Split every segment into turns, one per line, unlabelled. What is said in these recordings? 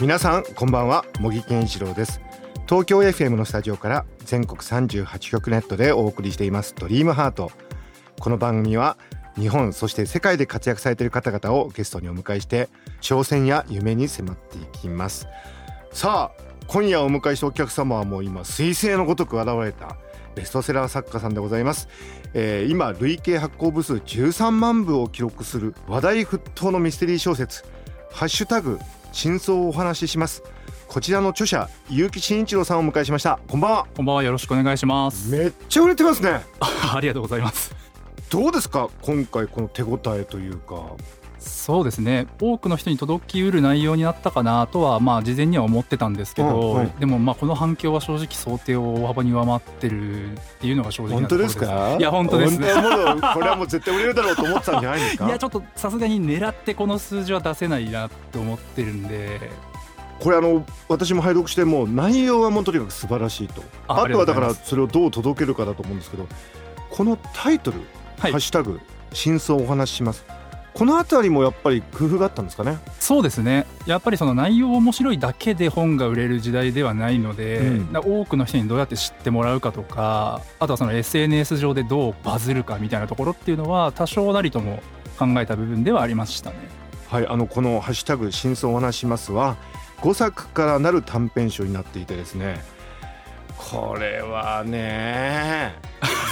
皆さんこんばんは。茂木健一郎です。東京 FM のスタジオから全国38局ネットでお送りしていますドリームハート。この番組は日本そして世界で活躍されている方々をゲストにお迎えして挑戦や夢に迫っていきます。さあ今夜お迎えしたお客様はもう今彗星のごとく現れたベストセラー作家さんでございます、えー今累計発行部数13万部を記録する話題沸騰のミステリー小説ハッシュタグ真相をお話しします。こちらの著者結城真一郎さんをお迎えしました。こんばんは。
こんばんは。よろしくお願いします。
めっちゃ売れてますね。
ありがとうございます。
どうですか今回この手応えというか。
そうですね。多くの人に届きうる内容になったかなとはまあ事前には思ってたんですけど、
うんうん
でもまあこの反響は正直想定を大幅に上回ってるっていうのが正直な
本当
ところ
です。か？
いや本当です。ね。
本当はもうこれはもう絶対売れるだろうと思ってたんじゃないんですか？
いやちょっとさすがに狙ってこの数字は出せないなと思ってるんで。
これあの私も拝読してもう内容はもうとにかく素晴らしいと。
あ
あとはだからそれをどう届けるかだと思うんですけどこのタイトル「
はい
ハッシュタグ真相をお話しします」このあたりもやっぱり工夫があったんですかね？
そうですね。やっぱりその内容面白いだけで本が売れる時代ではないので、
うん。
な多くの人にどうやって知ってもらうかとかあとはその SNS 上でどうバズるかみたいなところっていうのは多少なりとも考えた部分ではありましたね。
はいあのこの「ハッシュタグ真相をお話ししますは」5作からなる短編集になっていてですねこれはね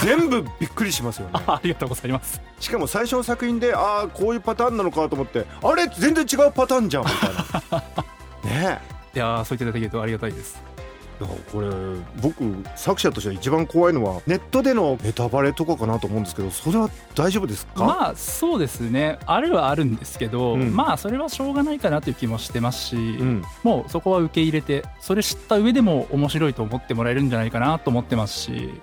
全部びっくりしますよね
ありがとうございます。
しかも最初の作品でああこういうパターンなのかと思ってあれ？全然違うパターンじゃんみたいな ねえ
いやーそう言っていただけるとありがたいです。
これ僕作者としては一番怖いのはネットでのネタバレとかかなと思うんですけどそれは大丈夫ですか、
まあそうですね。あるはあるんですけど、
うん。
まあそれはしょうがないかなという気もしてますし、
うん、
もうそこは受け入れてそれ知った上でも面白いと思ってもらえるんじゃないかなと思ってますし。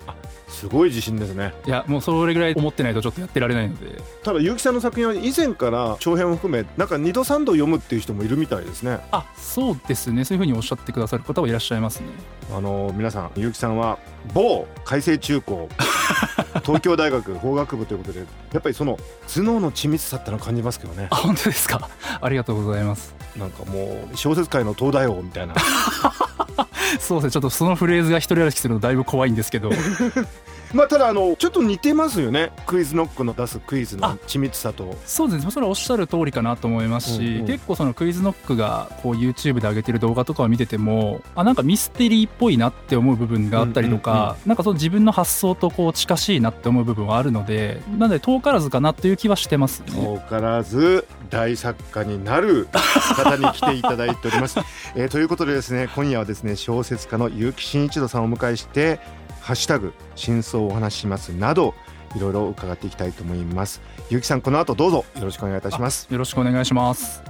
すごい自信ですね。
いやもうそれぐらい思ってないとちょっとやってられないので。
ただ結城さんの作品は以前から長編を含めなんか2度3度読むっていう人もいるみたいですね。
あそうですね。そういうふうにおっしゃってくださる方はいらっしゃいますね
あの皆さん結城さんは某海星中高 東京大学法学部ということでやっぱりその頭脳の緻密さってのを感じますけどね。
あ本当ですか？ありがとうございます。
なんかもう小説界の東大王みたいな。
そうですね。ちょっとそのフレーズが一人歩きするのだいぶ怖いんですけど
まあただあのちょっと似てますよね。クイズノックの出すクイズの緻密さと。
そうですね。それはおっしゃる通りかなと思いますし、
うんうん。
結構そのクイズノックがこう YouTube で上げてる動画とかを見ててもあなんかミステリーっぽいなって思う部分があったりとか、なんかその自分の発想とこう近しいなって思う部分はあるのでなので遠からずかなという気はしてますね。
遠からず大作家になる方に来ていただいております。えーということでですね今夜はですね小説家の結城真一郎さんをお迎えして「ハッシュタグ真相をお話しします」などいろいろ伺っていきたいと思います。結城さんこの後どうぞよろしくお願いいたします。
よろしくお願いします。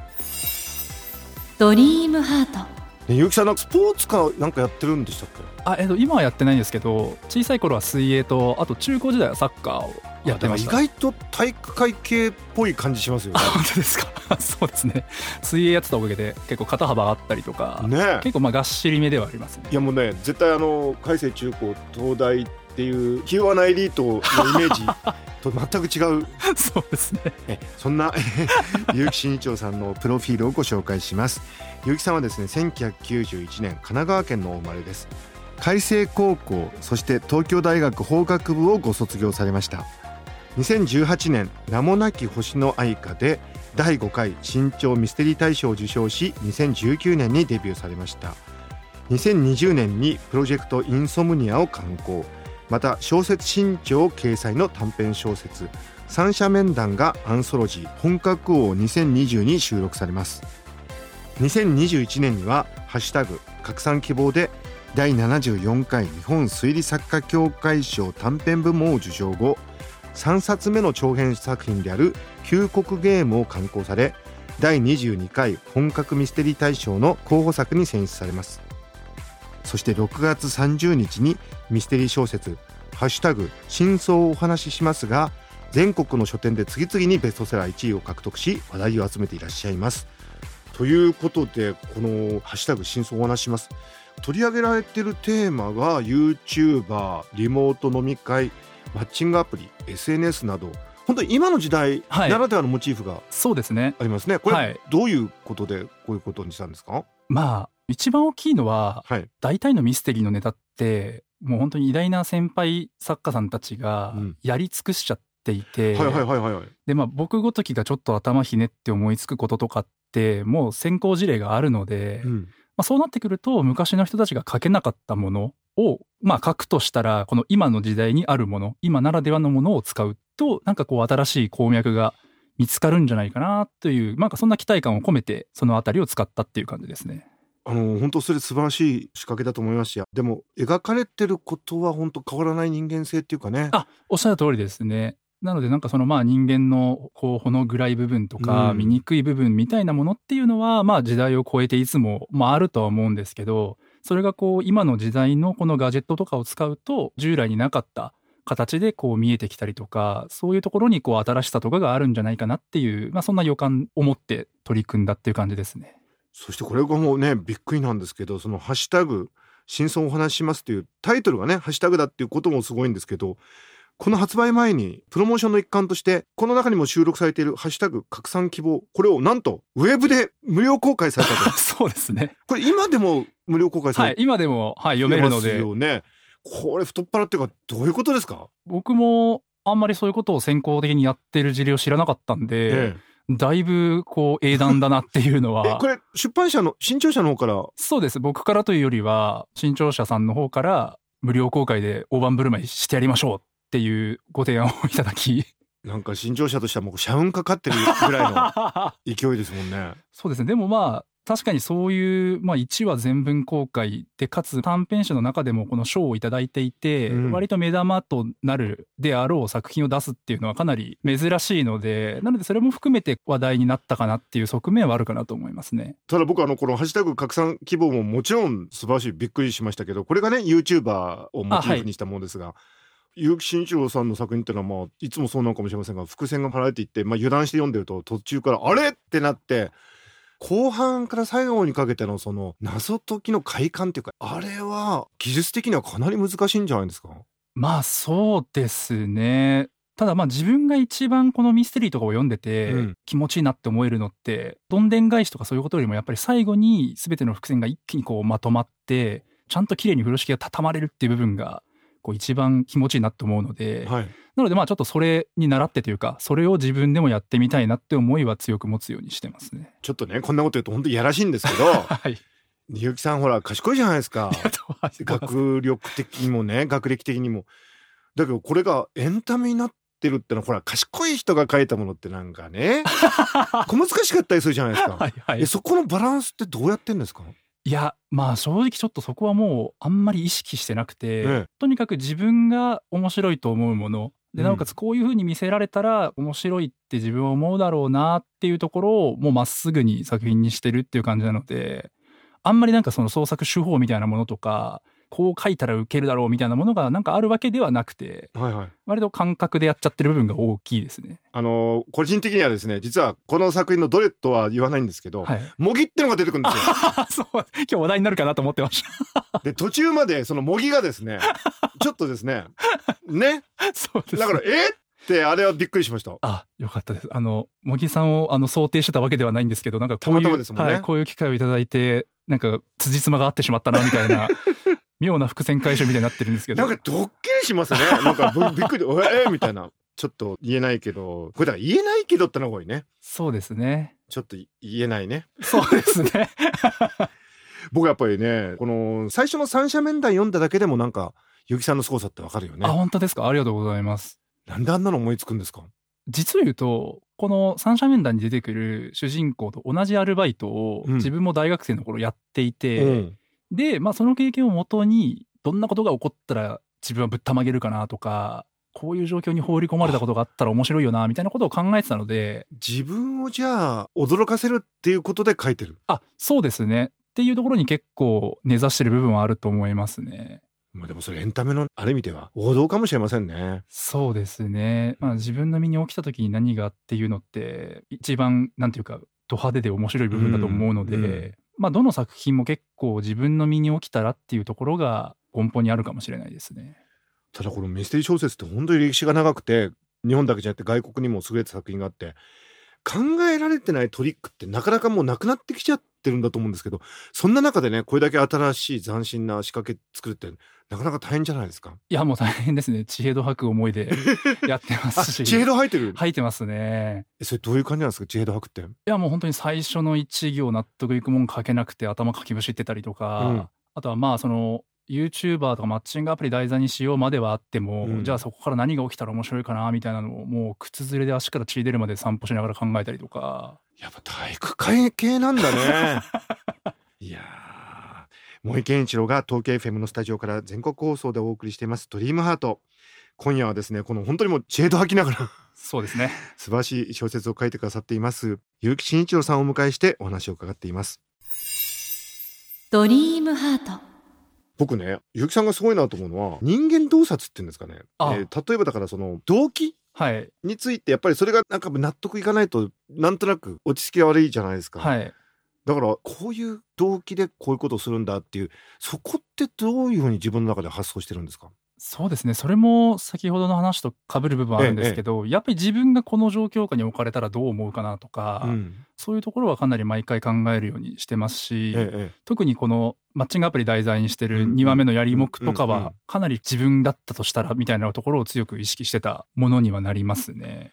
ドリームハート
ね結城さんなんかスポーツかなんかやってるんでしたっけ？
あえっと、今はやってないんですけど小さい頃は水泳とあと中高時代はサッカーをやってました。
あでも意外と体育会系っぽい感じしますよね。
本当ですか？そうですね。水泳やってたおかげで結構肩幅あったりとか、
ね。え
結構まあがっしりめではありますね。
いやもうね絶対あの海星中高東大っていう気弱なエリートのイメージと 全く違う。
そうですね。
えそんな 結城真一郎さんのプロフィールをご紹介します。結城さんはですね1991年神奈川県のお生まれです。海星高校そして東京大学法学部をご卒業されました2018年名もなき星の愛歌で第5回新潮ミステリー大賞を受賞し2019年にデビューされました。2020年にプロジェクトインソムニアを刊行。また小説新潮掲載の短編小説三者面談がアンソロジー本格王2020に収録されます。2021年には「ハッシュタグ拡散希望」で第74回日本推理作家協会賞短編部門を受賞後3冊目の長編作品である「旧国ゲーム」を刊行され第22回本格ミステリー大賞の候補作に選出されますそして6月30日にミステリー小説「ハッシュタグ真相をお話しします」が全国の書店で次々にベストセラー1位を獲得し話題を集めていらっしゃいます。ということでこの「ハッシュタグ真相をお話しします」取り上げられてるテーマが YouTuber リモート飲み会マッチングアプリ SNS など本当に今の時代
はい
ならではのモチーフが
そうですね
ありますね。これ、
はい
どういうことでこういうことにしたんですか？
まあ一番大きいのは
はい。
大体のミステリーのネタってもう本当に偉大な先輩作家さんたちが
うん
やり尽くしちゃっていて、
はいはいはいはいはい。
でまあ僕ごときがちょっと頭ひねって思いつくこととかってもう先行事例があるので、ま
うん
あ、そうなってくると昔の人たちが書けなかったものをまあ書くとしたらこの今の時代にあるもの今ならではのものを使うとなんかこう新しい鉱脈が見つかるんじゃないかなというなんかそんな期待感を込めてそのあたりを使ったっていう感じですね。
あの本当それ素晴らしい仕掛けだと思いますしでも描かれてることは本当変わらない人間性っていうかね。
あおっしゃる通りですね。なのでなんかそのまあ人間のこうほの暗い部分とか
うん
醜い部分みたいなものっていうのはまあ時代を超えていつもまああるとは思うんですけどそれがこう今の時代のこのガジェットとかを使うと従来になかった形でこう見えてきたりとかそういうところにこう新しさとかがあるんじゃないかなっていうまあそんな予感を持って取り組んだっていう感じですね。
そしてこれがもうねびっくりなんですけどその「ハッシュタグ真相をお話しします」っていうタイトルがねハッシュタグだっていうこともすごいんですけどこの発売前にプロモーションの一環としてこの中にも収録されている「ハッシュタグ拡散希望」これをなんとウェブで無料公開されたと。
そうですね。
これ今でも無料公開されて
はい今でもはい読めるので。
よねこれ太っ腹っていうかどういうことですか、
僕もあんまりそういうことを先行的にやってる事例を知らなかったんで、
え
だいぶこう英断だなっていうの
ええ
は
これ出版社の新潮社の方から？
そうです。僕からというよりは新潮社さんの方から無料公開で大盤振る舞いしてやりましょうっていうご提案をいただき。
なんか新潮社としてはもう社運かかってるぐらいの 勢いですもんね。
そうですね。でもまあ確かにそういう、まあ、1話全文公開でかつ短編集の中でもこの賞をいただいていて、
うん。
割と目玉となるであろう作品を出すっていうのはかなり珍しいのでなのでそれも含めて話題になったかなっていう側面はあるかなと思いますね。
ただ僕あのこのハッシュタグ拡散希望ももちろん素晴らしい。びっくりしましたけどこれがね YouTuber をモチーフにしたものですが、結城慎一郎さんの作品っていうのはまあいつもそうなのかもしれませんが伏線が張られていって、まあ、油断して読んでると途中からあれってなって後半から最後にかけてのその謎解きの快感っていうかあれは技術的にはかなり難しいんじゃないですか？
まあそうですね。ただまあ自分が一番このミステリーとかを読んでて
うん
気持ちいいなって思えるのって、どんでん返しとかそういうことよりもやっぱり最後に全ての伏線が一気にこうまとまってちゃんと綺麗に風呂敷が畳まれるっていう部分がこう一番気持ちいいなって思うので、
はい
なのでまあちょっとそれに習ってというかそれを自分でもやってみたいなって思いは強く持つようにしてますね。
ちょっとねこんなこと言うと本当にやらしいんですけど
はい。
結城さんほら賢いじゃないですか。
学
学力的にもね学歴的にもだけどこれがエンタメになってるってのはほら賢い人が書いたものってなんかね 小難しかったりするじゃないですか、
はい。
そこのバランスってどうやってんですか？
いやまあ正直ちょっとそこはもうあんまり意識してなくて、
ええ。
とにかく自分が面白いと思うもの。で
うん。
なおかつこういう風に見せられたら面白いって自分は思うだろうなっていうところをもうまっすぐに作品にしてるっていう感じなのであんまりなんかその創作手法みたいなものとかこう書いたらウケるだろうみたいなものがなんかあるわけではなくて
はいはい。
割と感覚でやっちゃってる部分が大きいですね。
あのー個人的にはですね実はこの作品のどれとは言わないんですけど、
はい、
模擬ってのが出てくるんですよ。
そう。今日話題になるかなと思ってました。
で途中までその模擬がですね ちょっとですねね？
そうです。
だからえってあれはびっくりしました。
あ、よかったです。あの、茂木さんをあの想定してたわけではないんですけど、なんかこういう、
たまたまですもんね。
はい、こういう機会をいただいて、なんか辻褄が合ってしまったなみたいな、妙な伏線回収みたいになってるんですけど。
なんかドッキリしますね。なんかぶびっくり、えー、みたいな。ちょっと言えないけど、これだから言えないけどってのが多いね。
そうですね。
ちょっと言えないね。
そうですね。
僕やっぱりね、この最初の三者面談読んだだけでもなんか、ゆきさんの凄さってわかるよね
あ、。本当ですか？ありがとうございます。
なんであんなの思いつくんですか？
実を言うと、この三者面談に出てくる主人公と同じアルバイトを
うん
自分も大学生の頃やっていて、
うん
で、まあその経験をもとに、どんなことが起こったら自分はぶったまげるかなとか、こういう状況に放り込まれたことがあったら面白いよな、みたいなことを考えてたので、
自分をじゃあ驚かせるっていうことで書いてる？
あ、そうですね。っていうところに結構根ざしてる部分はあると思いますね。
まあでもそれエンタメのある意味では王道かもしれませんね。
そうですね。まあ自分の身に起きた時に何がっていうのって一番なんていうかド派手で面白い部分だと思うので、
うんうん
まあどの作品も結構自分の身に起きたらっていうところが根本にあるかもしれないですね。
ただこのミステリー小説って本当に歴史が長くて日本だけじゃなくて外国にも優れた作品があって考えられてないトリックってなかなかもうなくなってきちゃってるんだと思うんですけどそんな中でねこれだけ新しい斬新な仕掛け作るってなかなか大変じゃないですか？
いやもう大変ですね。知恵度吐く思いで やってま
あ
すし。
知恵度入ってる、
吐いてますね。
えそれどういう感じなんですか？知恵度吐くって？
いやもう本当に最初の一行納得いくもん書けなくて頭かきむしってたりとか、
うん
あとはまあその YouTuber とかマッチングアプリ題材にしようまではあっても、
うん。
じゃあそこから何が起きたら面白いかなみたいなのをもう靴ずれで足から血出るまで散歩しながら考えたりとか。
やっぱ体育会系なんだね。いやー森健一郎が東京 FM のスタジオから全国放送でお送りしています「ドリームハート。今夜はですねこの本当にもう知恵度吐きながら。
そうですね。
素晴らしい小説を書いてくださっています結城真一郎さんをお迎えしてお話を伺っています。
ドリームハート
僕ね結城さんがすごいなと思うのは人間洞察っていうんですかね、
あ。
えー例えばだからその動機？
はい。
についてやっぱりそれがなんか納得いかないとなんとなく落ち着きが悪いじゃないですか、
はい。
だからこういう動機でこういうことをするんだっていうそこってどういうふうに自分の中で発想してるんですか？
そうですね。それも先ほどの話と被る部分はあるんですけど、やっぱり自分がこの状況下に置かれたらどう思うかなとか、
うん。
そういうところはかなり毎回考えるようにしてますし、
ええ
特にこのマッチングアプリ題材にしてる
うん
2話目のやりもくとか
うんうん
はかなり自分だったとしたらみたいなところを強く意識してたものにはなりますね。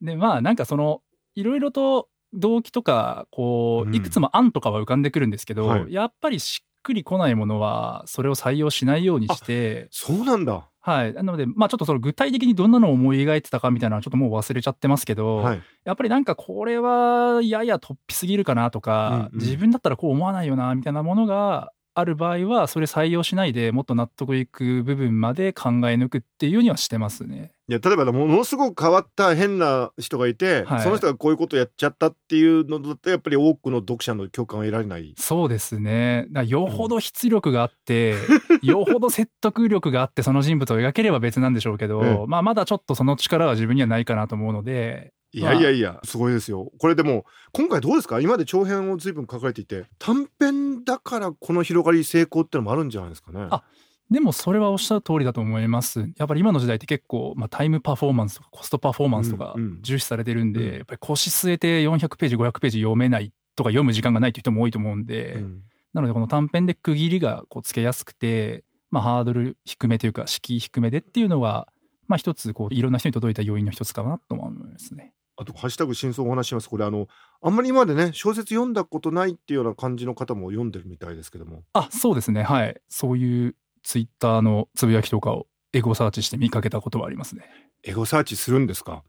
でまあなんかそのいろいろと動機とかこ
うん。
ういくつも案とかは浮かんでくるんですけど、
はい。
やっぱりしっくりこないものはそれを採用しないようにして
そうなんだ。
はい。なのでまあちょっとその具体的にどんなのを思い描いてたかみたいなのはちょっともう忘れちゃってますけど、
はい。
やっぱりなんかこれはやや突飛すぎるかなとか、
うんうん。
自分だったらこう思わないよなみたいなものがある場合はそれ採用しないでもっと納得いく部分まで考え抜くっていうようにはしてますね。
いや例えばものすごく変わった変な人がいて、
はい。
その人がこういうことをやっちゃったっていうのだとやっぱり多くの読者の共感を得られない。
そうですね。よほど出力があって、よほど説得力があってその人物を描ければ別なんでしょうけど、
ええ
まあまだちょっとその力は自分にはないかなと思うので、
いやいやいやすごいですよ。これでも今回どうですか？今まで長編を随分書かれていて短編だからこの広がり成功ってのもあるんじゃないですかね。
あでもそれはおっしゃる通りだと思います。やっぱり今の時代って結構、まあ、タイムパフォーマンスとかコストパフォーマンスとか
うんうん。
重視されてるんで、
うん。
やっぱり腰据えて400ページ500ページ読めないとか読む時間がないっていう人も多いと思うんで、
うん。
なのでこの短編で区切りがこうつけやすくて、まあ、ハードル低めというか敷居低めでっていうのは、まあ、一つこういろんな人に届いた要因の一つかなとも思いますね。
あと「ハッシュタグ真相」お話しします。これあのあんまり今までね小説読んだことないっていうような感じの方も読んでるみたいですけども。
あそうですね。はい。そういうツイッターのつぶやきとかをエゴサーチして見かけたことはありますね。
エゴサーチするんですか？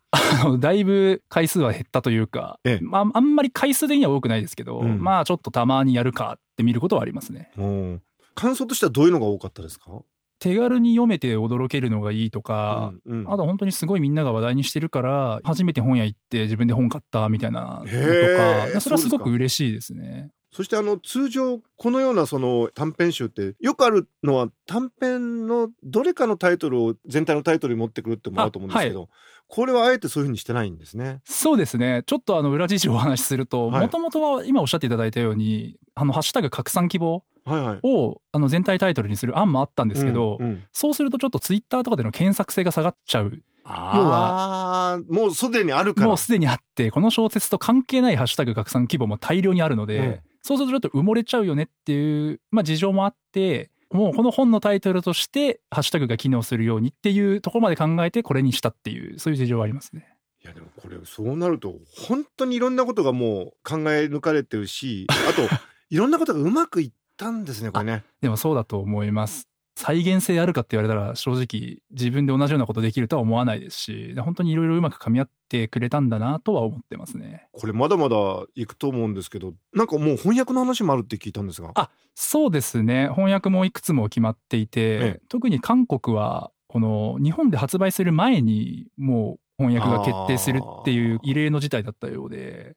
だいぶ回数は減ったというか、
ええ。
まあ、あんまり回数的には多くないですけど、
うん。
まあちょっとたまにやるかって見ることはありますね。
うん。感想としてはどういうのが多かったですか？
手軽に読めて驚けるのがいいとか、
うんうん。
あと本当にすごいみんなが話題にしてるから初めて本屋行って自分で本買ったみたいなのとかそれはすごく嬉しいですね。
そしてあの通常このようなその短編集ってよくあるのは短編のどれかのタイトルを全体のタイトルに持ってくるってのもあると思うんですけど、これはあえてそういうふうにしてないんですね。
そうですね。ちょっとあの裏事情をお話しすると
はい。
もともとは今おっしゃっていただいたように「あのハッシュタグ拡散希望
はいはい」。
をあの全体タイトルにする案もあったんですけど、
うんうん。
そうするとちょっとツイッターとかでの検索性が下がっちゃう。
ああもうすでにあるから。
もうすでにあってこの小説と関係ないハッシュタグ拡散規模も大量にあるので、
うん
そうするとちょっと埋もれちゃうよねっていう、まあ、事情もあってもうこの本のタイトルとしてハッシュタグが機能するようにっていうところまで考えてこれにしたっていうそういう事情はありますね。
いやでもこれそうなると本当にいろんなことがもう考え抜かれてるしあと いろんなことがうまくいったんですねこれね。
でもそうだと思います。再現性あるかって言われたら正直自分で同じようなことできるとは思わないですし本当にいろいろうまく噛み合ってくれたんだなとは思ってますね。
これまだまだいくと思うんですけどなんかもう翻訳の話もあるって聞いたんですが。
あそうですね翻訳もいくつも決まっていて、
ええ
特に韓国はこの日本で発売する前にもう翻訳が決定するっていう異例の事態だったようで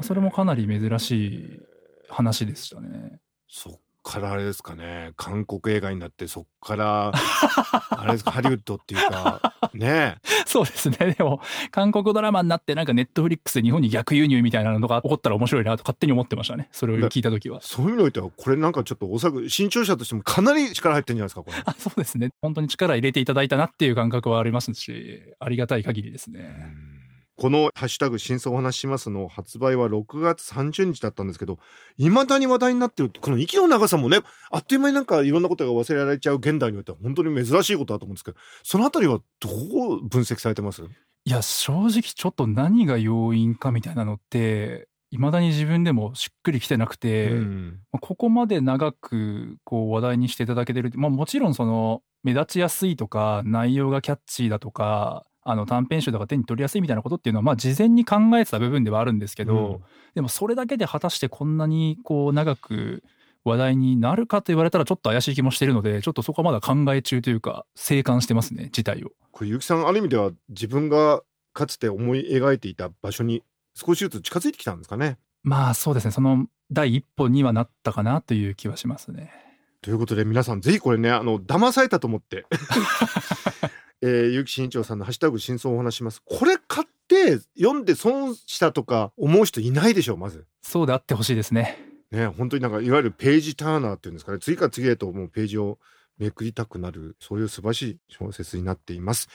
それもかなり珍しい話でしたね。
そっからあれですかね韓国映画になってそっから あれですかハリウッドっていうかね
そうですね。でも、韓国ドラマになって、なんかネットフリックスで日本に逆輸入みたいなのが起こったら面白いなと勝手に思ってましたね。それを聞いたときは。
そういうのにおいてはこれなんかちょっとおそらく新潮社としてもかなり力入ってるんじゃないですかこれ。
あそうですね。本当に力入れていただいたなっていう感覚はありますし、ありがたい限りですね。
この「ハッシュタグ真相をお話しします」の発売は6月30日だったんですけどいまだに話題になってるこの息の長さもねあっという間になんかいろんなことが忘れられちゃう現代においては本当に珍しいことだと思うんですけどそのあたりはどう分析されてます？
いや、正直ちょっと何が要因かみたいなのって、未だに自分でもしっくりきてなくて、
うん。
まあここまで長くこう話題にしていただけてる、まあ、もちろんその目立ちやすいとか内容がキャッチーだとかあの短編集とか手に取りやすいみたいなことっていうのはまあ事前に考えてた部分ではあるんですけど、
うん
でもそれだけで果たしてこんなにこう長く話題になるかと言われたらちょっと怪しい気もしてるのでちょっとそこはまだ考え中というか静観してますね事態を。
これ結城さんある意味では自分がかつて思い描いていた場所に少しずつ近づいてきたんですかね？
まあそうですねその第一歩にはなったかなという気はしますね。
ということで皆さんぜひこれねあの騙されたと思って、えー、結城真一郎さんの「ハッシュタグ真相をお話しします」これ買って読んで損したとか思う人いないでしょうまず。
そうであってほしいですね。
ね本当になんかいわゆるページターナーっていうんですかね次から次へともうページをめくりたくなるそういう素晴らしい小説になっています。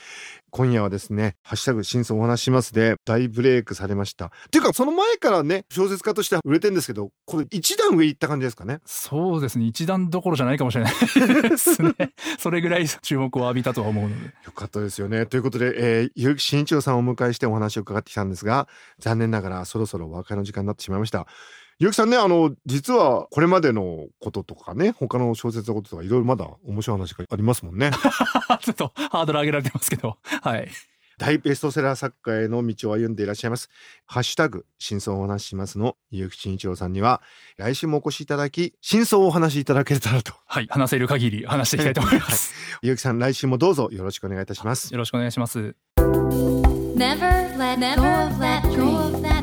今夜はですね「ハッシュタグ真相をお話しします」で大ブレイクされました。っていうかその前からね小説家としては売れてるんですけどこれ一段上行った感じですかね？
そうですね。一段どころじゃないかもしれないですね。それぐらい注目を浴びたとは思うので。
よかったですよね。ということで、えー、結城真一郎さんをお迎えしてお話を伺ってきたんですが残念ながらそろそろお別れの時間になってしまいました結城さんねあの実はこれまでのこととかね他の小説のこととかいろいろまだ面白い話がありますもんね。
ちょっとハードル上げられてますけど。はい。
大ベストセラー作家への道を歩んでいらっしゃいます。ハッシュタグ、真相をお話ししますの、結城真一郎さんには、来週もお越しいただき、真相をお話しいただけたらと。
はい。話せる限り話していきたいと思います。
結城さん、来週もどうぞよろしくお願いいたします。
よろしくお願いします。
Never let go of that dream.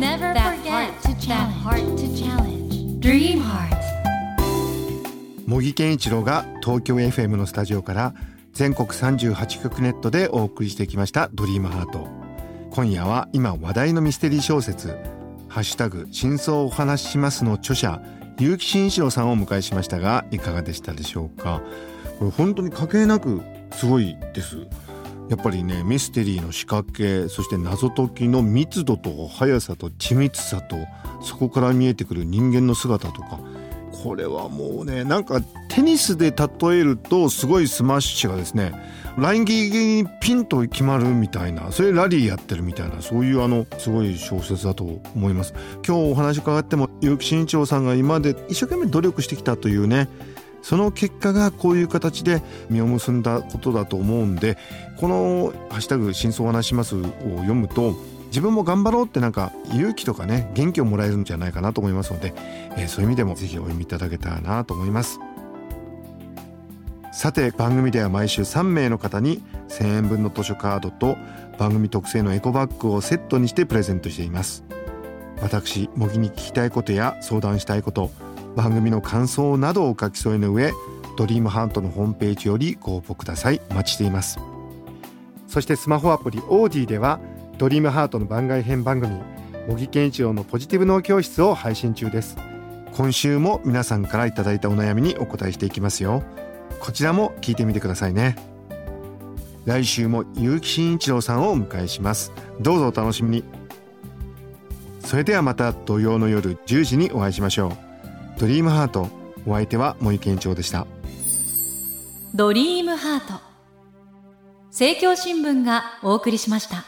Never forget Never that heart to challenge. heart to challenge. Dream heart.
茂木健一郎が東京 FM のスタジオから全国38局ネットでお送りしてきました「ドリームハート今夜は今話題のミステリー小説「ハッシュタグ真相をお話しします」の著者結城真一郎さんをお迎えしましたがいかがでしたでしょうか？これ本当に掛け値なくすごいですやっぱりねミステリーの仕掛けそして謎解きの密度と速さと緻密さとそこから見えてくる人間の姿とかこれはもうねなんかテニスで例えるとすごいスマッシュがですねラインギリギリにピンと決まるみたいなそれラリーやってるみたいなそういうあのすごい小説だと思います。今日お話伺っても結城真一郎さんが今まで一生懸命努力してきたというねその結果がこういう形で実を結んだことだと思うんでこの「ハッシュタグ真相を話します」を読むと自分も頑張ろうってなんか勇気とかね元気をもらえるんじゃないかなと思いますので、えーそういう意味でもぜひお読みいただけたらなと思います。さて番組では毎週3名の方に1000円分の図書カードと番組特製のエコバッグをセットにしてプレゼントしています。私模擬に聞きたいことや相談したいこと番組の感想などをお書き添えの上ドリームハントのホームページよりご応募ください。お待ちしています。そしてスマホアプリオーディではドリームハートの番外編番組模擬健一郎のポジティブ脳教室を配信中です。今週も皆さんからいただいたお悩みにお答えしていきますよ。こちらも聞いてみてくださいね。来週も結城真一郎さんをお迎えします。どうぞお楽しみに。それではまた土曜の夜10時にお会いしましょう。ドリームハート。お相手は森健長でした。
ドリームハート。政教新聞がお送りしました。